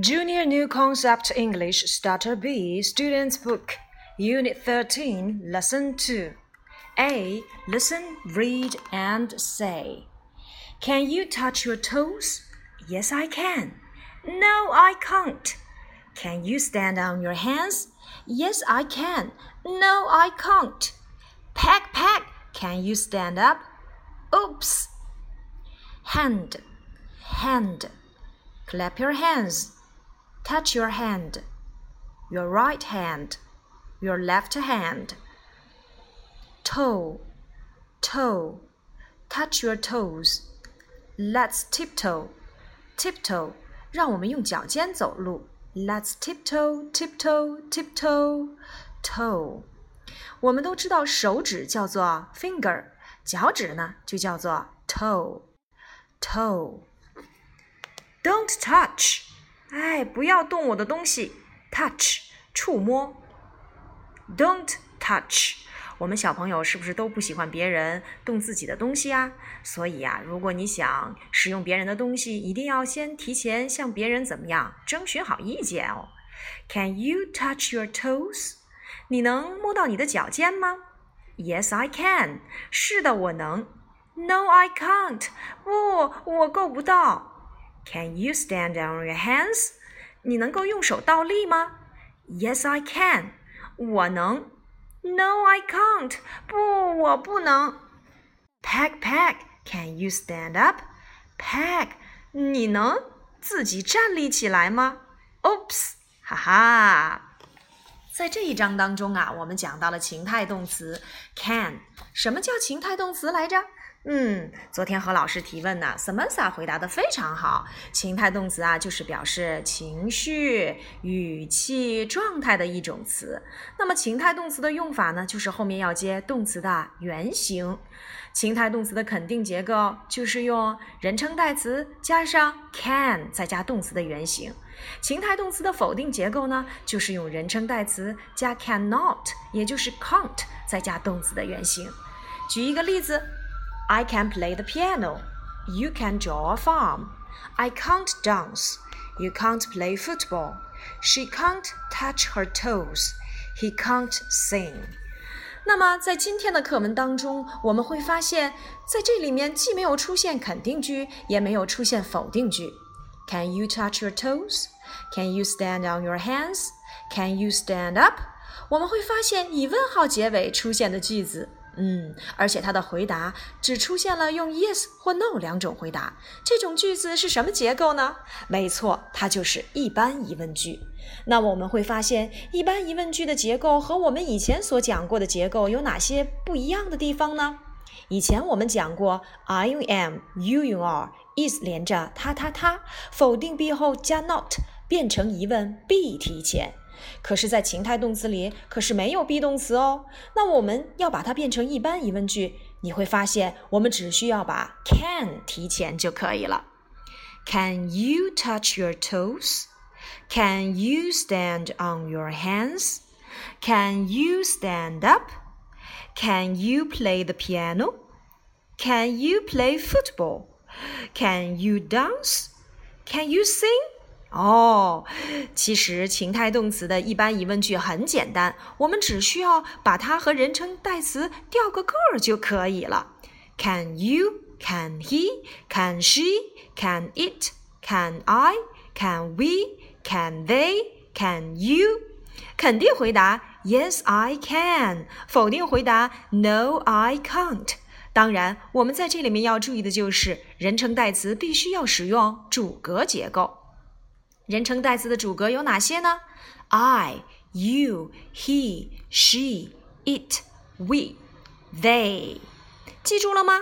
Junior New Concept English Starter B Student's Book, Unit 13, Lesson 2. A. Listen, read, and say. Can you touch your toes? Yes, I can. No, I can't. Can you stand on your hands? Yes, I can. No, I can't. Peck, peck. Can you stand up? Oops. Hand, hand. Clap your hands. Touch your hand. Your right hand. Your left hand. Toe, toe. Touch your toes. Let's tiptoe, tiptoe. 让我们用脚尖走路。Let's tiptoe, tiptoe, tiptoe, toe. 我们都知道手指叫做 finger，脚趾呢就叫做 toe, toe. Don't touch. 哎，不要动我的东西，touch 触摸，don't touch。我们小朋友是不是都不喜欢别人动自己的东西啊？所以呀，如果你想使用别人的东西，一定要先提前向别人怎么样征询好意见哦。Can you touch your toes？你能摸到你的脚尖吗？Yes, I can。是的，我能。No, I can't。不，我够不到。Can you stand on your hands？你能够用手倒立吗？Yes, I can。我能。No, I can't。不，我不能。Peck, peck。Can you stand up? Peck，你能自己站立起来吗？Oops，哈哈。在这一章当中啊，我们讲到了情态动词 can。什么叫情态动词来着？ 嗯，昨天和老师提问呢，Samantha 回答的非常好。情态动词啊，就是表示情绪、语气、状态的一种词。那么情态动词的用法呢，就是后面要接动词的原形。情态动词的肯定结构就是用人称代词加上 can，再加动词的原形。情态动词的否定结构呢，就是用人称代词加 cannot，也就是 can't，再加动词的原形。举一个例子。I can play the piano. You can draw a farm. I can't dance. You can't play football. She can't touch her toes. He can't sing. 那么在今天的课文当中，我们会发现，在这里面既没有出现肯定句，也没有出现否定句。Can you touch your toes? Can you stand on your hands? Can you stand up? 我们会发现以问号结尾出现的句子。 嗯，而且他的回答只出现了用 yes 或 no 两种回答。这种句子是什么结构呢？没错，它就是一般疑问句。那我们会发现，一般疑问句的结构和我们以前所讲过的结构有哪些不一样的地方呢？以前我们讲过，I am，you 用 are，is 连着他他他，否定 be 后加 not，变成疑问 be 提前。可是，在情态动词里可是没有 be 动词哦。那我们要把它变成一般疑问句，你会发现我们只需要把 can 提前就可以了。Can you touch your toes? Can you stand on your hands? Can you stand up? Can you play the piano? Can you play football? Can you dance? Can you sing? 哦，其实情态动词的一般疑问句很简单，我们只需要把它和人称代词调个个儿就可以了。Can you? Can he? Can she? Can it? Can I? Can we? Can they? Can you? 肯定回答 Yes, I can。否定回答 No, I can't。当然，我们在这里面要注意的就是人称代词必须要使用主格结构。人称代词的主格有哪些呢？I, you, he, she, it, we, they。记住了吗？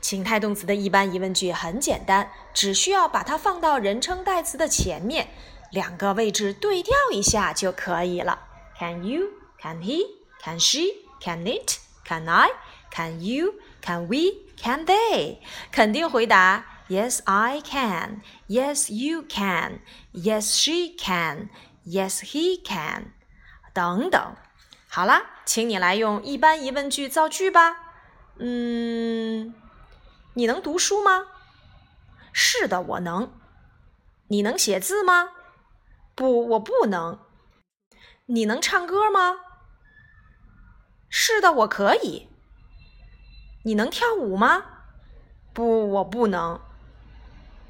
情态动词的一般疑问句很简单，只需要把它放到人称代词的前面，两个位置对调一下就可以了。Can you? Can he? Can she? Can it? Can I? Can you? Can we? Can they? 肯定回答。Yes, I can. Yes, you can. Yes, she can. Yes, he can. 等等。好了，请你来用一般疑问句造句吧。嗯，你能读书吗？是的，我能。你能写字吗？不，我不能。你能唱歌吗？是的，我可以。你能跳舞吗？不，我不能。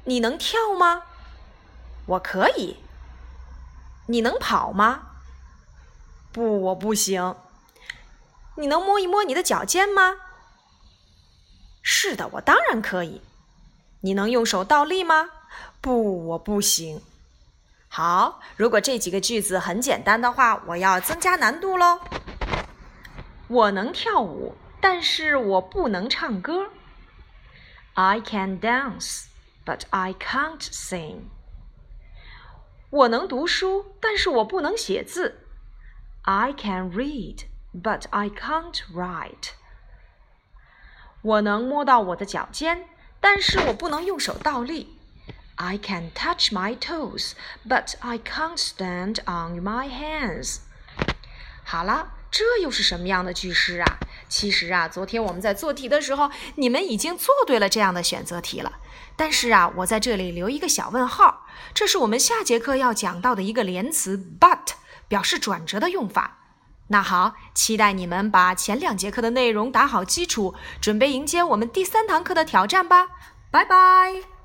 你能跳吗？我可以。你能跑吗？不，我不行。你能摸一摸你的脚尖吗？是的，我当然可以。你能用手倒立吗？不，我不行。好，如果这几个句子很简单的话，我要增加难度喽。我能跳舞，但是我不能唱歌。I can dance, but I can't sing. 我能读书，但是我不能写字。I can read, but I can't write. 我能摸到我的脚尖，但是我不能用手倒立。I can touch my toes, but I can't stand on my hands. 好了， 这又是什么样的句式啊？其实啊，昨天我们在做题的时候，你们已经做对了这样的选择题了。但是啊，我在这里留一个小问号，这是我们下节课要讲到的一个连词 but。表示转折的用法。那好，期待你们把前两节课的内容打好基础，准备迎接我们第三堂课的挑战吧。拜拜。